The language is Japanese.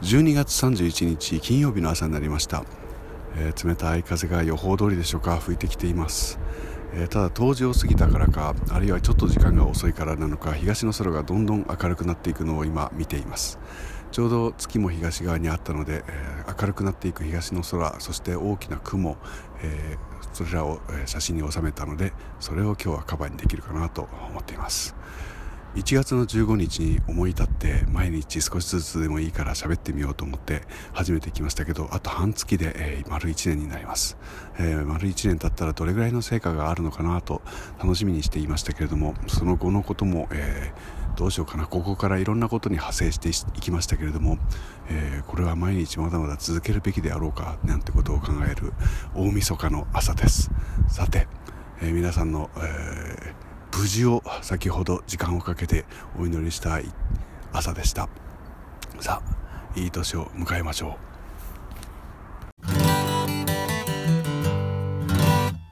12月31日金曜日の朝になりました、えー、冷たい風が予報通りでしょうか？吹いてきています、えー、ただ冬至を過ぎたからかあるいはちょっと時間が遅いからなのか東の空がどんどん明るくなっていくのを今見ています。ちょうど月も東側にあったので、えー、明るくなっていく東の空そして大きな雲、えー、それらを写真に収めたのでそれを今日はカバーにできるかなと思っています。1月の15日に思い立って毎日少しずつでもいいから喋ってみようと思って始めてきましたけどあと半月で、えー、丸1年になります、えー、丸1年経ったらどれぐらいの成果があるのかなと楽しみにしていましたけれどもその後のことも、えー、どうしようかな。ここからいろんなことに派生していきましたけれども、えこれは毎日まだまだ続けるべきであろうかなんてことを考える大晦日の朝です。さて、え皆さんの、え無事を先ほど時間をかけてお祈りしたい朝でした。さあいい年を迎えましょう。